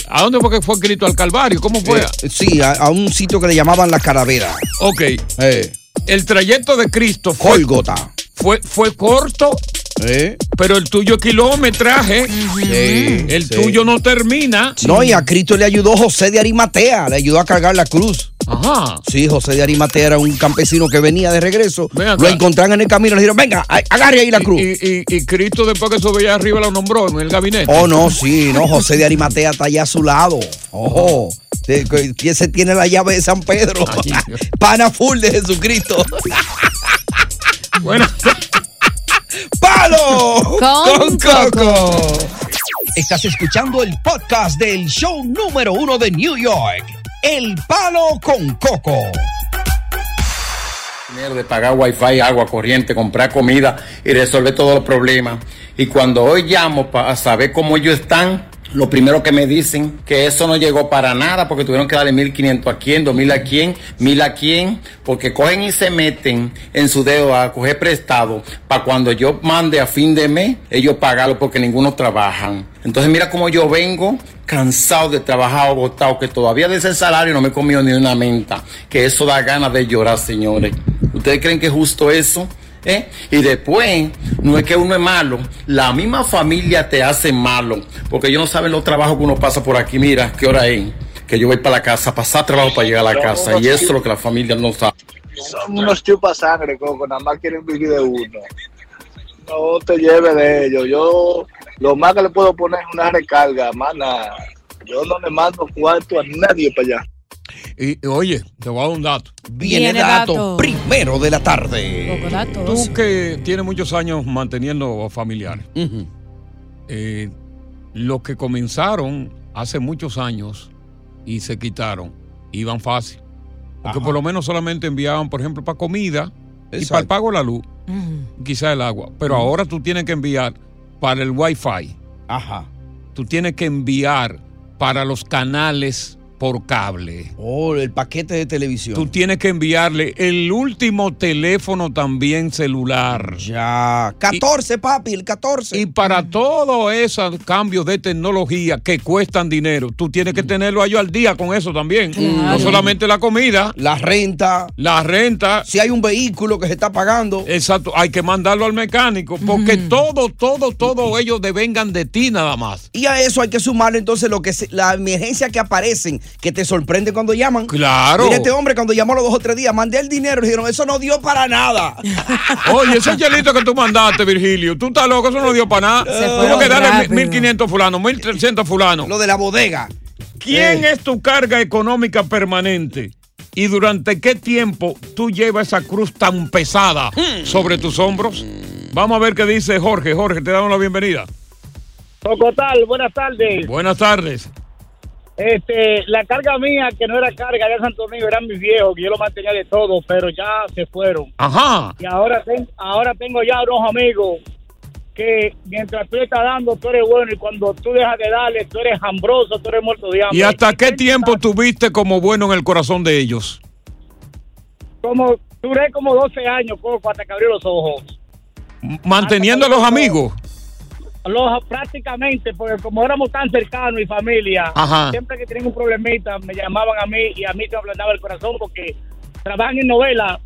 ¿a dónde fue que fue Cristo? ¿Al Calvario? ¿Cómo fue? Eh, sí, a, a un sitio que le llamaban la calavera. Ok. Eh, El trayecto de Cristo fue, Gólgota. fue, fue corto, Eh. pero el tuyo kilometraje, Sí, el sí. tuyo no termina. No, y a Cristo le ayudó José de Arimatea, le ayudó a cargar la cruz. Ajá. Sí, José de Arimatea era un campesino que venía de regreso. Lo encontraron en el camino, le dijeron, venga, agarre ahí la cruz. Y, y- y Cristo después que subió arriba lo nombró en el gabinete. Oh, no, sí, no, José de Arimatea está allá a su lado. Ojo, que ese tiene la llave de San Pedro. Pana full de Jesucristo. Bueno. ¡Palo! Con Coco. Estás escuchando el podcast del show número uno de New York. El Palo con Coco. de pagar wifi, agua corriente, comprar comida y resolver todos los problemas. Y cuando hoy llamo para saber cómo ellos están, lo primero que me dicen que eso no llegó para nada porque tuvieron que darle 1500 a quién, 2000 a quién, 1000 a quién, porque cogen y se meten en su dedo a coger prestado para cuando yo mande a fin de mes, ellos pagarlo porque ninguno trabajan. Entonces mira cómo yo vengo cansado de trabajar, agotado, que todavía de ese salario no me he comido ni una menta, que eso da ganas de llorar, señores. ¿Ustedes creen que es justo eso? ¿Eh? Y después, no es que uno es malo, la misma familia te hace malo, porque ellos no saben los trabajos que uno pasa por aquí. Mira, ¿qué hora es? Que yo voy para la casa, pasar trabajo para llegar a la casa, y eso es lo que la familia no sabe. Son unos chupas sangre, Coco, nada más quieren vivir de uno. No te lleves de ellos. Yo lo más que le puedo poner es una recarga, mana. Yo no le mando cuarto a nadie para allá. Y, y, oye, te voy a dar un dato. Viene, Viene dato, dato. primero de la tarde. Poco datos. Tú que tienes muchos años manteniendo familiares, eh, los que comenzaron hace muchos años y se quitaron, iban fácil. Porque Ajá. por lo menos solamente enviaban, por ejemplo, para comida y para el pago de la luz, Ujú. quizá el agua. Pero ahora tú tienes que enviar para el wifi, Ajá. tú tienes que enviar para los canales por cable. Oh, el paquete de televisión. Tú tienes que enviarle el último teléfono también celular. Ya. 14, papi, el 14. Y para todos esos cambios de tecnología que cuestan dinero, tú tienes que tenerlo a ellos al día con eso también. No solamente la comida, la renta. la renta. Si hay un vehículo que se está pagando. Exacto, hay que mandarlo al mecánico porque todo, todo, todo ellos devengan de ti nada más. Y a eso hay que sumarle entonces lo que se- la emergencia que aparecen, que te sorprende cuando llaman. Claro. Mira este hombre cuando llamó a los dos o tres días, mandé el dinero, y dijeron, eso no dio para nada. Oye, ese chelito que tú mandaste, Virgilio, tú estás loco, eso no dio para nada. Tuvo que darle rápido. 1500 fulano, 1300 fulano. Lo de la bodega. ¿Quién Eh. es tu carga económica permanente? ¿Y durante qué tiempo tú llevas esa cruz tan pesada sobre tus hombros? Vamos a ver qué dice Jorge. Jorge, te damos la bienvenida. Tocotal, buenas tardes. Buenas tardes. Este, la carga mía, que no era carga de Santo Domingo, eran mis viejos, que yo lo mantenía de todo, pero ya se fueron. Ajá. Y ahora, ten- ahora tengo ya unos amigos que mientras tú estás dando, tú eres bueno, y cuando tú dejas de darle, tú eres hambroso, tú eres muerto de hambre. ¿Y hasta qué tiempo tuviste como bueno en el corazón de ellos? Como, duré como 12 años, Coco, hasta que abrió los ojos. Manteniendo a los amigos. Los, prácticamente, porque como éramos tan cercanos y familia, Ajá. siempre que tenían un problemita, me llamaban a mí y a mí se me ablandaba el corazón porque trabajan en novela,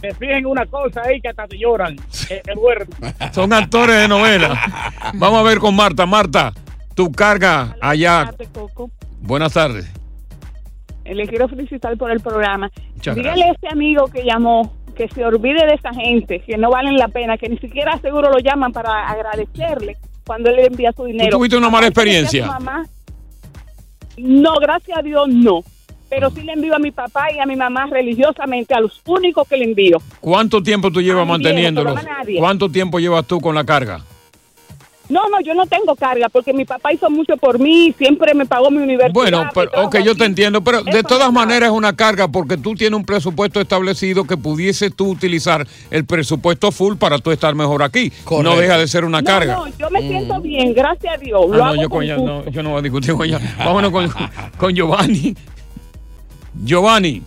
se fijan en una cosa ahí que hasta te lloran. Eh, el. Son actores de novela. Vamos a ver con Marta. Marta, tu carga allá. Buenas tardes. Eh, Le quiero felicitar por el programa. Muchas Dígale a ese amigo que llamó que se olvide de esa gente, que no valen la pena, que ni siquiera seguro lo llaman para agradecerle cuando él le envía su dinero. tuviste una mala experiencia? mamá- no, gracias a Dios no. pero sí le envío a mi papá y a mi mamá religiosamente, a los únicos que le envío. ¿Cuánto tiempo tú llevas A mi viejo, manteniéndolo? pero a nadie. ¿Cuánto tiempo llevas tú con la carga? No, no, yo no tengo carga porque mi papá hizo mucho por mí, siempre me pagó mi universidad. Bueno, pero, ok, yo te entiendo, pero de todas maneras es una carga porque tú tienes un presupuesto establecido que pudiese tú utilizar el presupuesto full para tú estar mejor aquí. No deja de ser una No, carga. no, yo me siento bien, gracias a Dios. Ah, Lo no, hago yo, con ella- no, yo no voy a discutir con ella. Vámonos con, con Giovanni. Giovanni.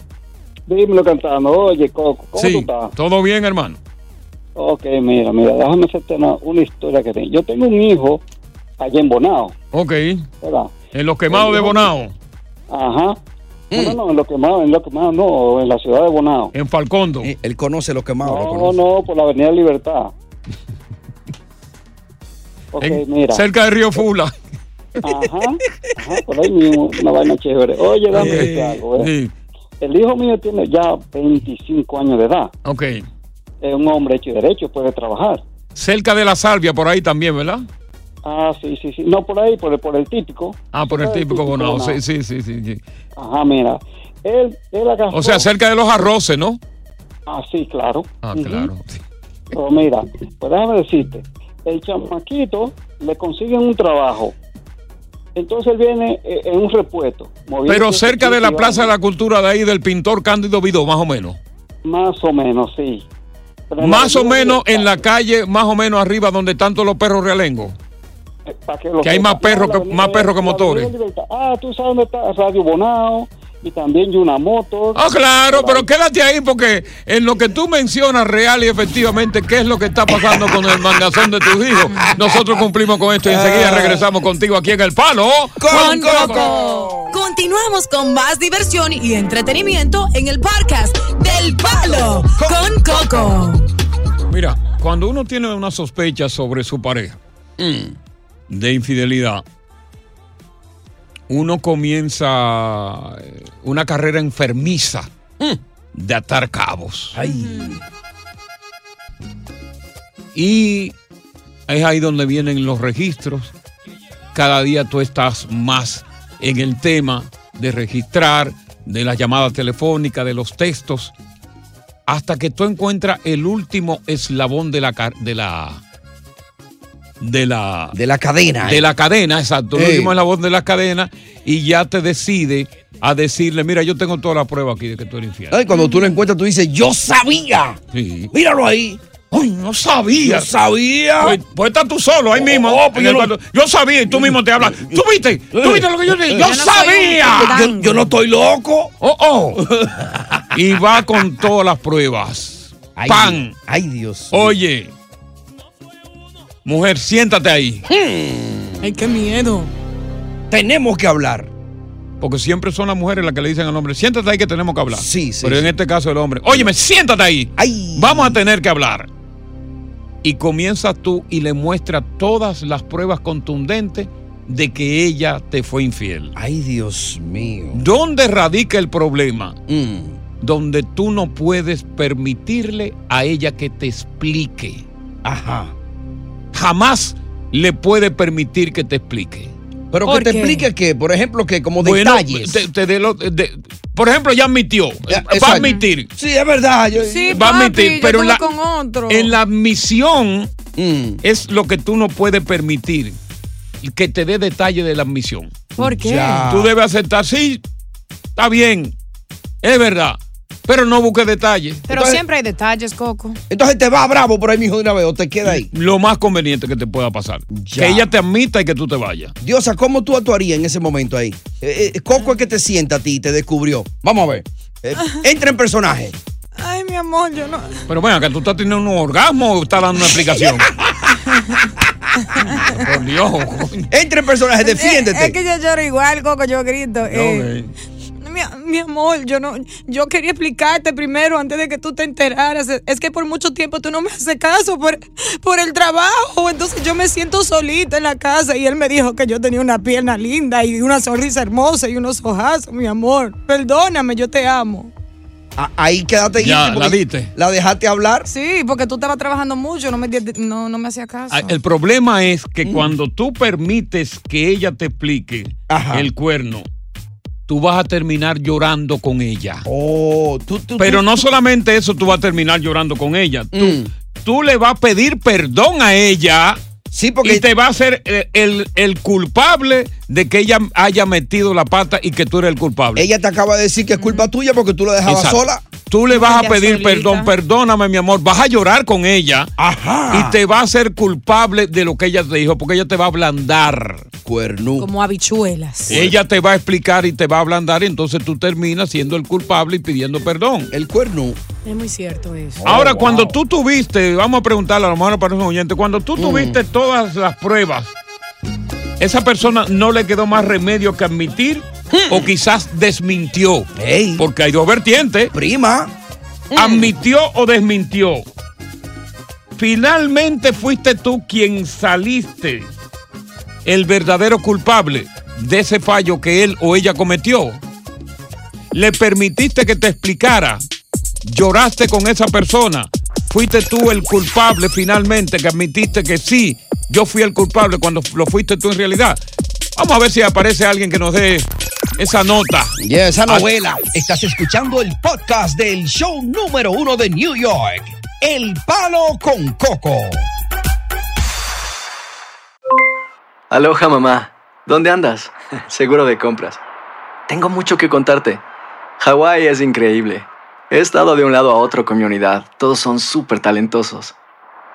Dímelo cantando. Oye, Coco, ¿cómo tú Sí, estás? todo bien, hermano. Ok, mira, mira, déjame hacerte una, una historia que tengo. Yo tengo un hijo allá en Bonao, Ok. ¿verdad? En los quemados de Bonao. Ajá. No, no, no, en lo quemado, en lo quemado, no, en la ciudad de Bonao. En Falcondo. él conoce los quemados. No, no, por la Avenida Libertad. Ok, En- mira. Cerca de Río Fula. Ajá, ajá, por ahí mismo, una vaina chévere. Oye, dame decirte algo, ¿eh? sí. El hijo mío tiene ya 25 años de edad. Ok. Es un hombre hecho y derecho, puede trabajar. Cerca de la salvia, por ahí también, ¿verdad? Ah, sí, sí, sí. No por ahí, por el, por el típico. Ah, por el típico Bonao. Sí, sí, sí, sí, sí. Ajá, mira. Él, él agarró. O sea, cerca de los arroces, ¿no? Ah, sí, claro. Ah, claro. Pero mira, pues déjame decirte, el chamaquito le consiguen un trabajo. Entonces él viene eh, en un repuesto. Pero cerca de la Plaza de la Cultura de ahí del pintor Cándido Vidó, más o menos. Más o menos, sí. Más o menos en la calle, más o menos arriba donde están todos los perros realengos. para que, hay más perros que- más perros que motores. Ah, tú sabes dónde está Radio Bonao y también Yuna Motor. Ah, claro, pero quédate ahí porque en lo que tú mencionas real y efectivamente qué es lo que está pasando con el mangazón de tus hijos, nosotros cumplimos con esto y enseguida regresamos contigo aquí en El Palo. Con Coco. Continuamos con más diversión y entretenimiento en el podcast del Palo con Coco. Mira, cuando uno tiene una sospecha sobre su pareja de infidelidad, uno comienza eh, una carrera enfermiza de atar cabos. Y es ahí donde vienen los registros. Cada día tú estás más en el tema de registrar, de las llamadas telefónicas, de los textos, hasta que tú encuentras el último eslabón de la de la de la de la cadena. de la cadena, exacto, Ey. último eslabón de la cadena y ya te decide a decirle, mira, yo tengo toda la prueba aquí de que tú eres infiel. Ay, cuando tú lo encuentras, tú dices, yo sabía. Sí. Míralo ahí. Ay, no sabía. Yo sabía. Pues, pues estás tú solo ahí mismo. Oh, pues yo sabía y tú mismo te hablas. ¿Tú viste? ¿Tú viste lo que yo dije? Yo, Yo no sabía. Yo- yo no estoy loco. Oh, oh. y va con todas las pruebas. Ay, Pan. Ay, Dios. Oye, mujer, siéntate ahí. Ay, qué miedo. Tenemos que hablar. Porque siempre son las mujeres las que le dicen al hombre, siéntate ahí que tenemos que hablar. Sí, sí, Pero en este caso el hombre, óyeme, siéntate ahí. Vamos a tener que hablar. Y comienzas tú y le muestras todas las pruebas contundentes de que ella te fue infiel. Ay, Dios mío. ¿Dónde radica el problema? Mm. Donde tú no puedes permitirle a ella que te explique. Ajá. Jamás le puede permitir que te explique. Pero que te explique que, por ejemplo, que como Bueno, detalles. te- te dé lo- de- por ejemplo, ya admitió. va exacto. a admitir. Sí, es verdad. yo- Sí, va a admitir. yo Pero en la, con otro. en la admisión Mm. es lo que tú no puedes permitir. Que te dé detalle de la admisión. ¿Por qué? Ya. Tú debes aceptar, sí, está bien, es verdad, pero no busques detalles. Pero siempre hay detalles, Coco. Entonces te va bravo por ahí, mijo, de una vez, o te queda ahí. Lo más conveniente que te pueda pasar. Ya. Que ella te admita y que tú te vayas. Diosa, ¿cómo tú actuarías en ese momento ahí? Eh, eh, Coco es que te sienta a ti y te descubrió. Vamos a ver. Eh, entra en personaje. Ay, mi amor, yo no. Pero venga, que tú estás teniendo un orgasmo o estás dando una explicación. Por Dios. coño. Entra en personaje, defiéndete. Es que yo lloro igual, Coco, yo grito. eh, mi, mi amor, yo no, yo quería explicarte primero antes de que tú te enteraras. Es que por mucho tiempo tú no me haces caso por, por el trabajo. Entonces yo me siento solita en la casa y él me dijo que yo tenía una pierna linda y una sonrisa hermosa y unos ojazos, mi amor. Perdóname, yo te amo. Ah, Ahí quédate Ya, íntimo, la diste. ¿La dejaste hablar? Sí, porque tú estabas trabajando mucho, no me, no, no me hacía caso. Ah, El problema es que cuando tú permites que ella te explique el cuerno, tú vas a terminar llorando con ella. Oh, tú, tú, Pero tú- no solamente eso, tú vas a terminar llorando con ella. Tú, Mm. tú le vas a pedir perdón a ella. Sí, porque- Y te va a ser eh, el, el culpable de que ella haya metido la pata y que tú eres el culpable. Ella te acaba de decir que es culpa tuya porque tú la dejabas Exacto. sola. Tú le vas a pedir solita. perdón, perdóname, mi amor. Vas a llorar con ella. Ajá. Y te va a ser culpable de lo que ella te dijo, porque ella te va a ablandar. Cuernú. Como habichuelas. Ella te va a explicar y te va a ablandar, y entonces tú terminas siendo el culpable y pidiendo perdón. El cuerno. Es muy cierto eso. Ahora, cuando tú tuviste, vamos a preguntarle a lo mejor para un oyente, cuando tú tuviste todas las pruebas, esa persona no le quedó más remedio que admitir o quizás desmintió. Porque hay dos vertientes. Prima. ¿Admitió o desmintió? Finalmente fuiste tú quien saliste el verdadero culpable de ese fallo que él o ella cometió. Le permitiste que te explicara. Lloraste con esa persona. Fuiste tú el culpable finalmente que admitiste que sí, yo fui el culpable cuando lo fuiste tú en realidad. Vamos a ver si aparece alguien que nos dé esa nota. Yeah, esa novela. Estás escuchando el podcast del show número uno de New York. El Palo con Coco. Aloha mamá, ¿dónde andas? Seguro de compras. Tengo mucho que contarte. Hawái es increíble. He estado de un lado a otro con mi unidad. Todos son súper talentosos.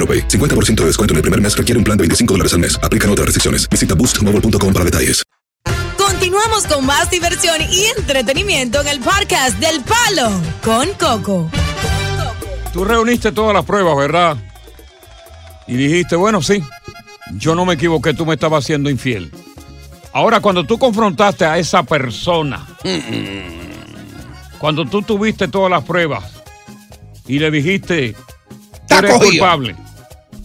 AroPay. 50% de descuento en el primer mes requiere un plan de 25 dólares al mes. Aplican otras restricciones. Visita boostmobile.com para detalles. Continuamos con más diversión y entretenimiento en el podcast del Palo con Coco. Tú reuniste todas las pruebas, ¿verdad? Y dijiste, bueno, sí, yo no me equivoqué, tú me estabas siendo infiel. Ahora, cuando tú confrontaste a esa persona, cuando tú tuviste todas las pruebas y le dijiste, tú eres cogido. culpable,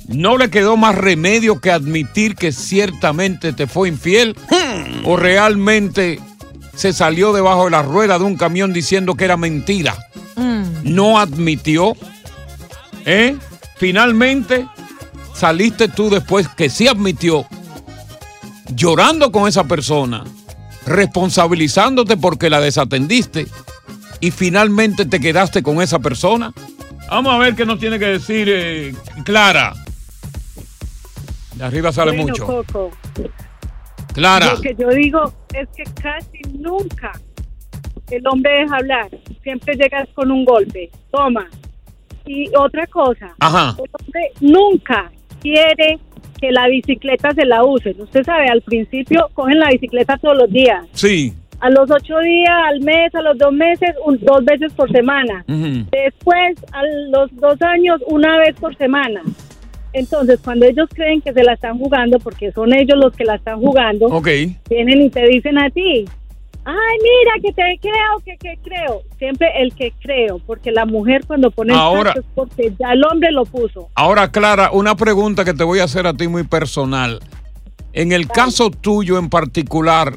¿no le quedó más remedio que admitir que ciertamente te fue infiel? ¿O realmente se salió debajo de la rueda de un camión diciendo que era mentira? no admitió. ¿Eh? Finalmente saliste tú después que sí admitió, llorando con esa persona, responsabilizándote porque la desatendiste y finalmente te quedaste con esa persona. Vamos a ver qué nos tiene que decir eh, Clara. De arriba sale Bueno, mucho. Coco, Clara. Lo que yo digo es que casi nunca el hombre deja hablar. Siempre llegas con un golpe. Toma. Y otra cosa. Ajá. El hombre nunca quiere que la bicicleta se la usen. Usted sabe, al principio cogen la bicicleta todos los días. Sí. A los ocho días, al mes, a los dos meses, un- dos veces por semana. Después, a los dos años, una vez por semana. Entonces, cuando ellos creen que se la están jugando, porque son ellos los que la están jugando, vienen y te dicen a ti, ay, mira, que te creo, que, que creo. Siempre el que creo, porque la mujer cuando pone el Ahora- cacho es porque ya el hombre lo puso. Ahora, Clara, una pregunta que te voy a hacer a ti muy personal. En el caso tuyo en particular,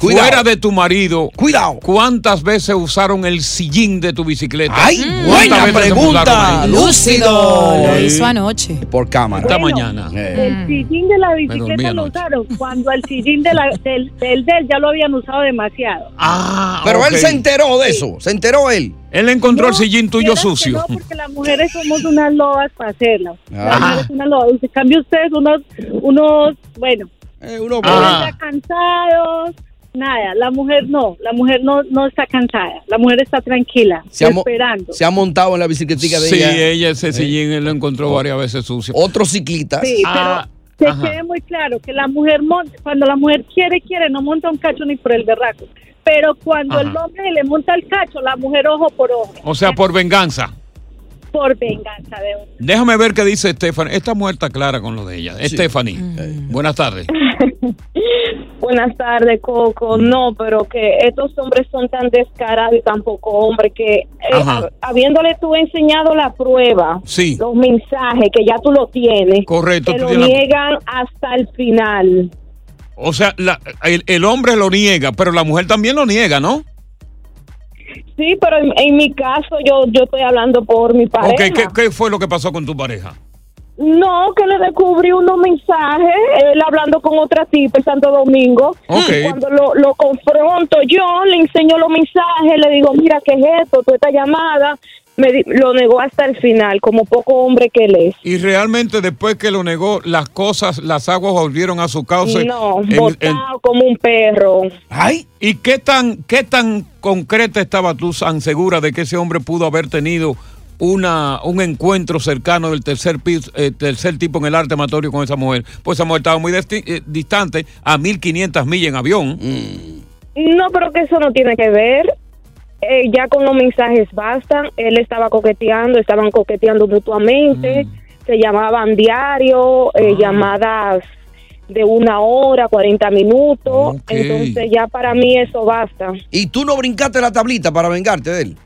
Cuidado. fuera de tu marido, Cuidado. ¿cuántas veces usaron el sillín de tu bicicleta? ¡Ay, ¿Cuántas buena pregunta! Lúcido. Lo hizo anoche. Por cámara. Esta Bueno, mañana. Eh. El sillín de la bicicleta lo usaron cuando el sillín de la, del, del del ya lo habían usado demasiado. Ah, Pero él se enteró de eso. Se enteró él. Él encontró el sillín tuyo sucio. No, porque las mujeres somos unas lobas para hacerlo. Ah. Las mujeres son unas lobas. En cambio ustedes unos, unos, bueno, Eh, uno Ah. ya cansados. Nada, la mujer no, la mujer no, no está cansada, la mujer está tranquila, se, esperando. se ha montado en la bicicletica de Sí, ella. ella ese sillín él lo encontró varias veces sucio. Otro ciclista. Sí, Ah, pero ajá. que quede muy claro que la mujer monta, cuando la mujer quiere, quiere, no monta un cacho ni por el berraco. Pero cuando Ajá. el hombre le monta el cacho, la mujer ojo por ojo, O sea, por venganza. por venganza de uno. Déjame ver qué dice Stephanie. Está muerta clara con lo de ella. Stephanie, buenas tardes. Buenas tardes, Coco. No, pero que estos hombres son tan descarados y tan poco hombres que eh, habiéndole tú enseñado la prueba, Sí. los mensajes que ya tú lo tienes, Correcto, te tú lo tienes la- niegan hasta el final. O sea, la- el, el hombre lo niega, pero la mujer también lo niega, ¿no? Sí, pero en, en mi caso yo yo estoy hablando por mi pareja. Ok, ¿qué, qué fue lo que pasó con tu pareja? No, que le descubrí unos mensajes, él hablando con otra tipa en Santo Domingo. Ok. Y Cuando lo, lo confronto yo, le enseño los mensajes, le digo, mira, ¿qué es esto? Tú esta llamada. Me di- lo negó hasta el final, como poco hombre que él es. Y realmente después que lo negó, las cosas, las aguas volvieron a su cauce. No, En- como un perro. Ay. ¿Y qué tan, qué tan concreta estaba tú, tan segura de que ese hombre pudo haber tenido una, un encuentro cercano del tercer, piso, eh, tercer tipo en el arte amatorio con esa mujer? Pues esa mujer estaba muy desti- eh, distante, a 1500 millas en avión. No, pero que eso no tiene que ver. Eh, ya con los mensajes bastan. Él estaba coqueteando, estaban coqueteando mutuamente. Se llamaban diario, eh, llamadas de una hora, 40 minutos. Entonces ya para mí eso basta. ¿Y tú no brincaste la tablita para vengarte de él?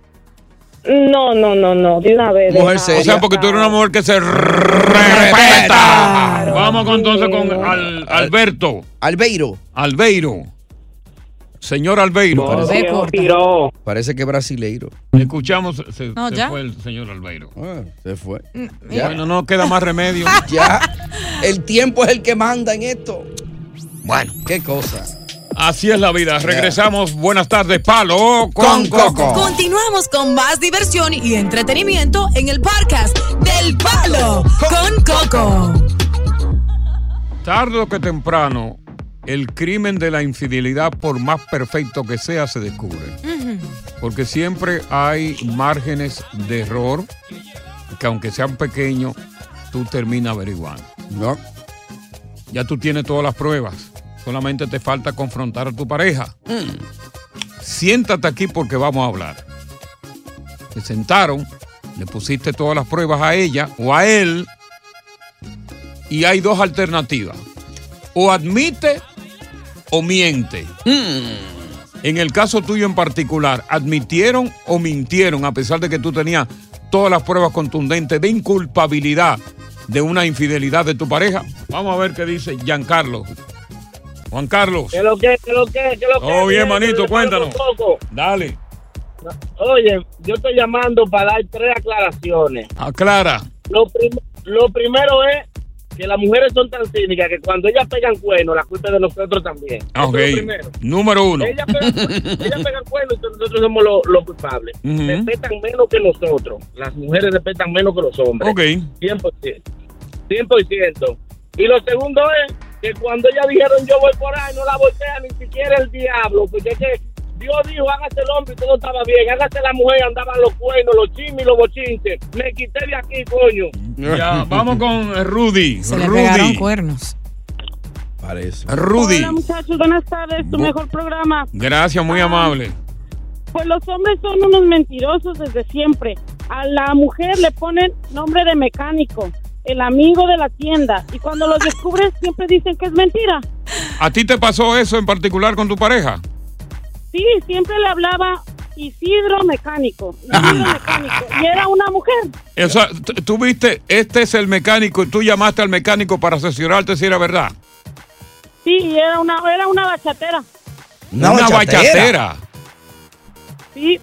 No, no, no, no, de una vez. Mujer deja- seria. O sea, porque tú eres una mujer que se respeta. Vamos entonces con Al- Alberto. Albeiro. Albeiro. Señor Albeiro. Parece, parece que es brasileiro. Escuchamos, se, No, se ya. fue el señor Albeiro. Ah, se fue. Ya. Bueno, no queda más remedio. ya. El tiempo es el que manda en esto. Bueno. Qué cosa. Así es la vida. Regresamos. Buenas tardes, Palo con, Coco. Continuamos con más diversión y entretenimiento en el podcast del Palo con Coco. Tarde o que temprano, el crimen de la infidelidad, por más perfecto que sea, se descubre. Porque siempre hay márgenes de error que aunque sean pequeños, tú terminas averiguando. No. Ya tú tienes todas las pruebas. Solamente te falta confrontar a tu pareja. Siéntate aquí porque vamos a hablar. Se sentaron, le pusiste todas las pruebas a ella o a él y hay dos alternativas. O admite o miente. En el caso tuyo en particular, ¿admitieron o mintieron a pesar de que tú tenías todas las pruebas contundentes de inculpabilidad de una infidelidad de tu pareja? Vamos a ver qué dice Giancarlo. Juan Carlos. ¿Qué lo que, qué lo que, qué lo que? Oh, bien, manito, cuéntanos. Dale. Oye, yo estoy llamando para dar tres aclaraciones. Aclara. Lo, prim- lo primero es que las mujeres son tan cínicas que cuando ellas pegan cuernos, la culpa es de nosotros también. Ok. es. Número uno. Ellas pegan, ellas pegan cuernos y nosotros somos los culpables. Ujú. Respetan menos que nosotros. Las mujeres respetan menos que los hombres. Ok. 100%. 100%. Y lo segundo es que cuando ellas dijeron yo voy por ahí, no la voltea ni siquiera el diablo, porque es que Dios dijo, hágase el hombre y todo estaba bien, hágase la mujer, andaban los cuernos, los chismes y los bochinches. Me quité de aquí, coño. Ya, vamos con Rudy. Se le pegaron Rudy. cuernos. Parece. Rudy. Hola muchachos, buenas tardes, tu Bu- mejor programa. Gracias, muy amable. Pues los hombres son unos mentirosos desde siempre. A la mujer le ponen nombre de mecánico, el amigo de la tienda, y cuando los descubres siempre dicen que es mentira. ¿A ti te pasó eso en particular con tu pareja? Sí, siempre le hablaba Isidro mecánico, Isidro mecánico, y era una mujer. O sea, tú viste, este es el mecánico y tú llamaste al mecánico para asesorarte si era verdad. Sí, y era una, era una bachatera. Una Una, bachatera. bachatera. Sí,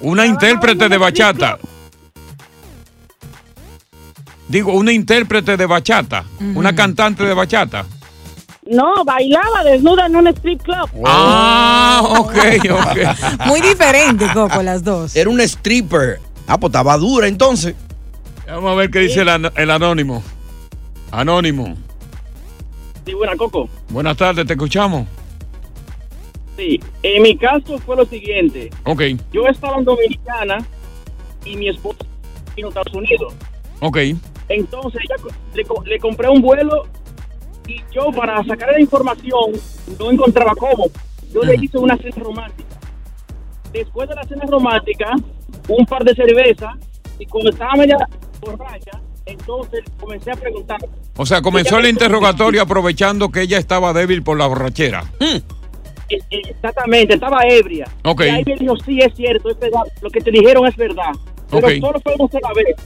Una intérprete de bachata. Digo, una intérprete de bachata. Una cantante de bachata. No, bailaba desnuda en un strip club. Ah, ok, ok. Muy diferente, Coco, las dos. Era un stripper. Ah, pues estaba dura entonces. Vamos a ver qué dice el, an- el anónimo. Anónimo. Sí, buena, Coco. Buenas tardes, te escuchamos. Sí, en mi caso fue lo siguiente. Ok, Yo estaba en Dominicana y mi esposa vino a Estados Unidos. ok. Entonces ella co- le, co- le compré un vuelo y yo para sacar la información no encontraba cómo. Yo le hice una cena romántica. Después de la cena romántica, un par de cervezas y cuando estaba media borracha, entonces comencé a preguntar. O sea, comenzó el interrogatorio aprovechando que ella estaba débil por la borrachera. Eh, eh, Exactamente, estaba ebria. Ok. Y ahí me dijo, sí, es cierto, es verdad. Lo que te dijeron es verdad. Pero solo fue una sola vez.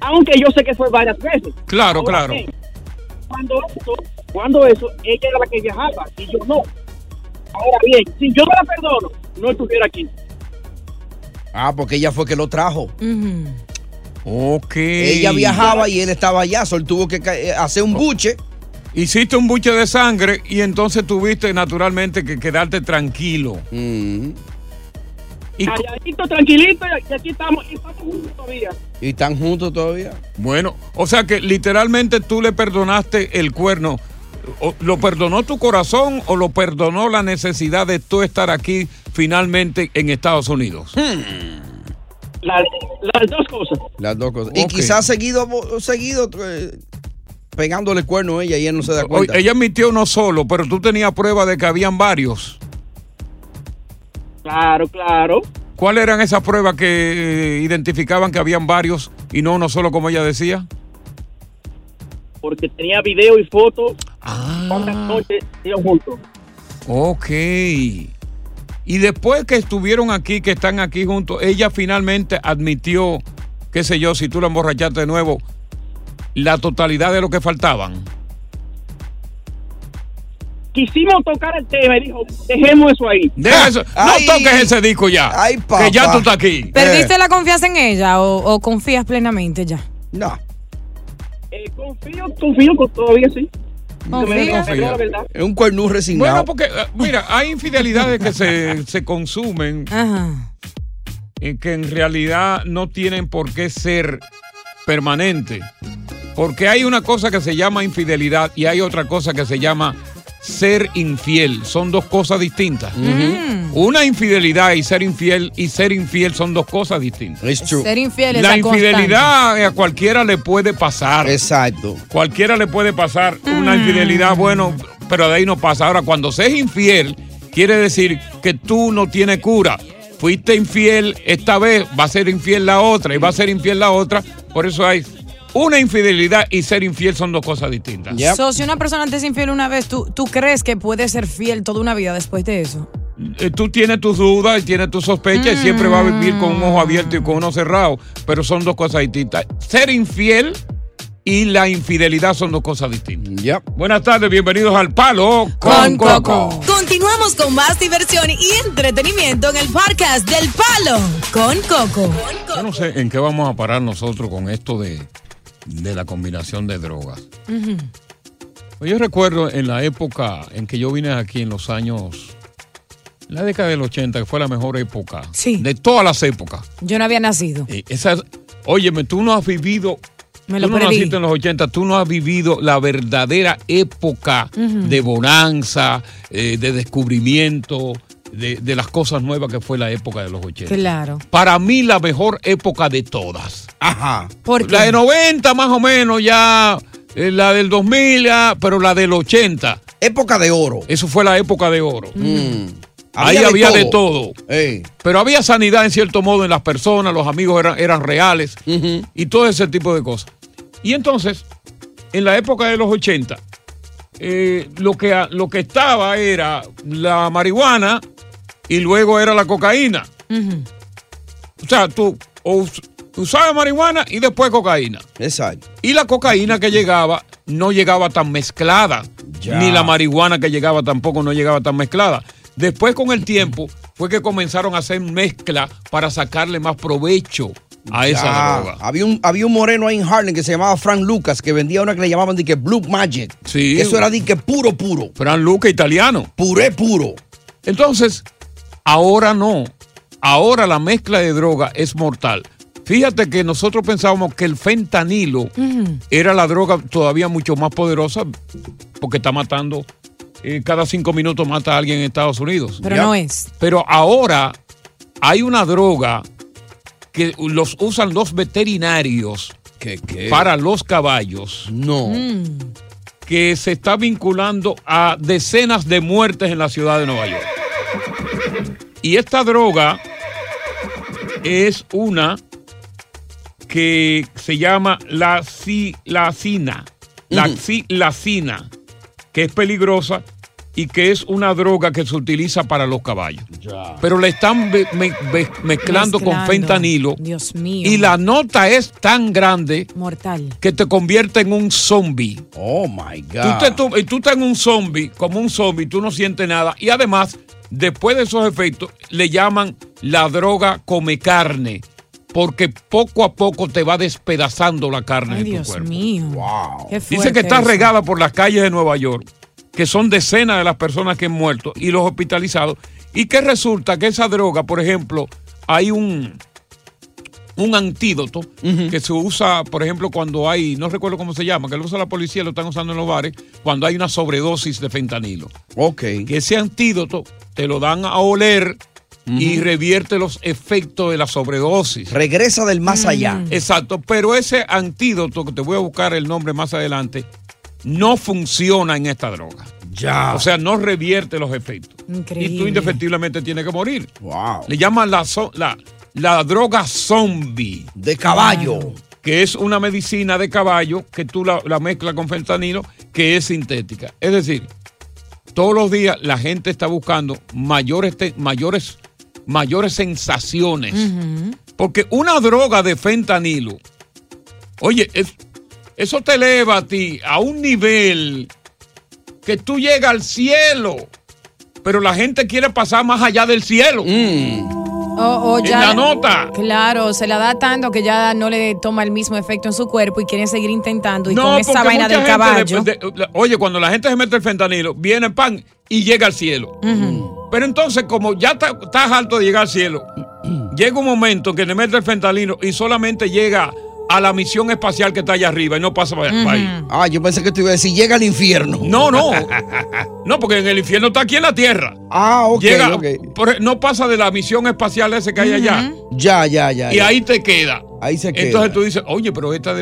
Aunque yo sé que fue varias veces. Claro, Ahora claro. bien, Cuando eso, cuando eso, ella era la que viajaba y yo no. Ahora bien, si yo no la perdono, no estuviera aquí. Ah, porque ella fue que lo trajo. Ok. Ella viajaba y él estaba allá, solo tuvo que eh, hacer un buche. Hiciste un buche de sangre y entonces tuviste naturalmente que quedarte tranquilo. Y, Calladito, tranquilito, y aquí estamos, y estamos juntos todavía. ¿Y están juntos todavía? Bueno, o sea que literalmente tú le perdonaste el cuerno. O- ¿Lo perdonó tu corazón o lo perdonó la necesidad de tú estar aquí finalmente en Estados Unidos? Las, las dos cosas. Las dos cosas. Y quizás seguido, seguido eh, pegándole cuerno a ella y él no se da cuenta. Oye, ella admitió uno solo, pero tú tenías prueba de que habían varios. Claro, claro. ¿Cuáles eran esas pruebas que eh, identificaban que habían varios y no uno solo como ella decía? Porque tenía video y fotos. Ah. Cuántas noches juntos. Ok. Y después que estuvieron aquí, que están aquí juntos, ella finalmente admitió, qué sé yo, si tú la emborrachaste de nuevo, la totalidad de lo que faltaban. Quisimos tocar el tema y dijo, dejemos eso ahí. Deja eso. No toques ese disco ya. que ya tú estás aquí. ¿Perdiste la confianza en ella o, o confías plenamente ya? No. Eh, confío, confío con todavía sí. Confía. Que me- la verdad. Es un cuernú resignado. Bueno, porque, eh, mira, hay infidelidades que se, se consumen y que en realidad no tienen por qué ser permanente. Porque hay una cosa que se llama infidelidad y hay otra cosa que se llama ser infiel. Son dos cosas distintas. Una infidelidad y ser infiel y ser infiel son dos cosas distintas. Ser infiel es La la constante. infidelidad a cualquiera le puede pasar. Exacto. Cualquiera le puede pasar una infidelidad, bueno, pero de ahí no pasa. Ahora, cuando se es infiel, quiere decir que tú no tienes cura. Fuiste infiel esta vez, va a ser infiel la otra y va a ser infiel la otra. Por eso hay una infidelidad y ser infiel son dos cosas distintas. So, si una persona te es infiel una vez, ¿tú, ¿tú crees que puede ser fiel toda una vida después de eso? Eh, Tú tienes tus dudas y tienes tus sospechas y siempre va a vivir con un ojo abierto y con uno cerrado, pero son dos cosas distintas. Ser infiel y la infidelidad son dos cosas distintas. Buenas tardes, bienvenidos al Palo con, Coco. Continuamos con más diversión y entretenimiento en el podcast del Palo con Coco. Yo no sé en qué vamos a parar nosotros con esto de, de la combinación de drogas. Pues Yo recuerdo en la época en que yo vine aquí en los años, en la década del 80, que fue la mejor época de todas las épocas. Yo no había nacido. Eh, Esa, óyeme, tú no has vivido, Me tú lo no naciste en los 80, tú no has vivido la verdadera época de bonanza, eh, de descubrimiento, de, de las cosas nuevas que fue la época de los 80. Claro. Para mí la mejor época de todas. Ajá. ¿Por qué? La de 90 más o menos ya, eh, la del 2000 ya, pero la del 80. Época de oro. Eso fue la época de oro. Mm. Ahí Había de había de todo. todo. Pero había sanidad en cierto modo en las personas, los amigos eran, eran reales y todo ese tipo de cosas. Y entonces, en la época de los 80, eh, lo, que, lo que estaba era la marihuana y luego era la cocaína. O sea, tú usabas marihuana y después cocaína. Exacto. Y la cocaína que llegaba no llegaba tan mezclada. Ya. Ni la marihuana que llegaba tampoco no llegaba tan mezclada. Después, con el tiempo, fue que comenzaron a hacer mezcla para sacarle más provecho a esa Ya. droga. Había un, había un moreno ahí en Harlem que se llamaba Frank Lucas que vendía una que le llamaban de que Blue Magic. Sí. Eso era de que puro, puro. Fran Luca italiano. Puré puro. Entonces, ahora no. Ahora la mezcla de droga es mortal. Fíjate que nosotros pensábamos que el fentanilo era la droga todavía mucho más poderosa porque está matando, eh, cada cinco minutos mata a alguien en Estados Unidos. Pero ¿ya? no es. Pero ahora hay una droga que los usan los veterinarios para los caballos. No. Mm. Que se está vinculando a decenas de muertes en la ciudad de Nueva York. Y esta droga es una que se llama la silacina. La Ujú. silacina, que es peligrosa y que es una droga que se utiliza para los caballos. Pero la están me- me- me- mezclando, con fentanilo. Dios mío. Y la nota es tan grande Mortal. que te convierte en un zombie. Oh my Tú, God. te- tú- y tú estás en un zombie, como un zombie, tú no sientes nada. Y además, después de esos efectos, le llaman la droga come carne. Porque poco a poco te va despedazando la carne Ay, de tu Dios cuerpo. mío. Qué Dice que está eso. regada por las calles de Nueva York, que son decenas de las personas que han muerto y los hospitalizados. Y que resulta que esa droga, por ejemplo, hay un, un antídoto que se usa, por ejemplo, cuando hay, no recuerdo cómo se llama, que lo usa la policía, lo están usando en los bares, cuando hay una sobredosis de fentanilo. Ok. Que ese antídoto te lo dan a oler y revierte los efectos de la sobredosis. Regresa del más allá. Exacto, pero ese antídoto, que te voy a buscar el nombre más adelante, no funciona en esta droga. Ya. O sea, no revierte los efectos. Y tú Increíble. indefectiblemente tienes que morir. Wow. Le llaman la, la droga zombie. De caballo. Que es una medicina de caballo que tú la, la mezclas con fentanilo, que es sintética. Es decir, todos los días la gente está buscando mayores, mayores, mayores sensaciones. Porque una droga de fentanilo, oye, es- eso te eleva a ti a un nivel que tú llegas al cielo, pero la gente quiere pasar más allá del cielo. O, o En ya, la nota. Claro, se la da tanto que ya no le toma el mismo efecto en su cuerpo y quieren seguir intentando. Y No, con esa vaina del caballo. de- de- oye, cuando la gente se mete el fentanilo, viene pan y llega al cielo. Pero entonces, como ya estás alto de llegar al cielo, llega un momento en que le mete el fentanilo y solamente llega a la misión espacial que está allá arriba y no pasa para ahí. Ah, yo pensé que te iba a decir, llega al infierno. No, no. No, porque en el infierno está aquí en la Tierra. Ah, ok, Llega, por- no pasa de la misión espacial ese que hay allá. Ya, ya, ya. Y ya. ahí te queda. Ahí se queda. Entonces tú dices, oye, pero esta,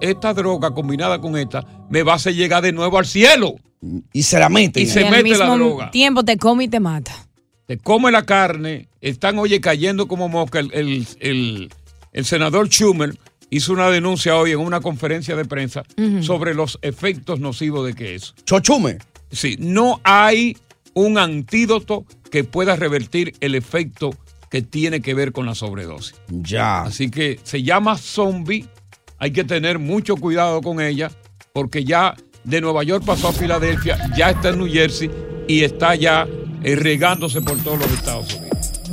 esta droga combinada con esta me va a hacer llegar de nuevo al cielo. Y se la mete. Y se al mete la mismo droga. tiempo te come y te mata. Te come la carne, están, oye, cayendo como mosca. El, el- el- el senador Schumer hizo una denuncia hoy en una conferencia de prensa sobre los efectos nocivos de que es. Chochume. Sí, no hay un antídoto que pueda revertir el efecto que tiene que ver con la sobredosis. Ya. Así que se llama zombie, hay que tener mucho cuidado con ella, porque ya de Nueva York pasó a Filadelfia, ya está en New Jersey y está ya eh, regándose por todos los Estados Unidos.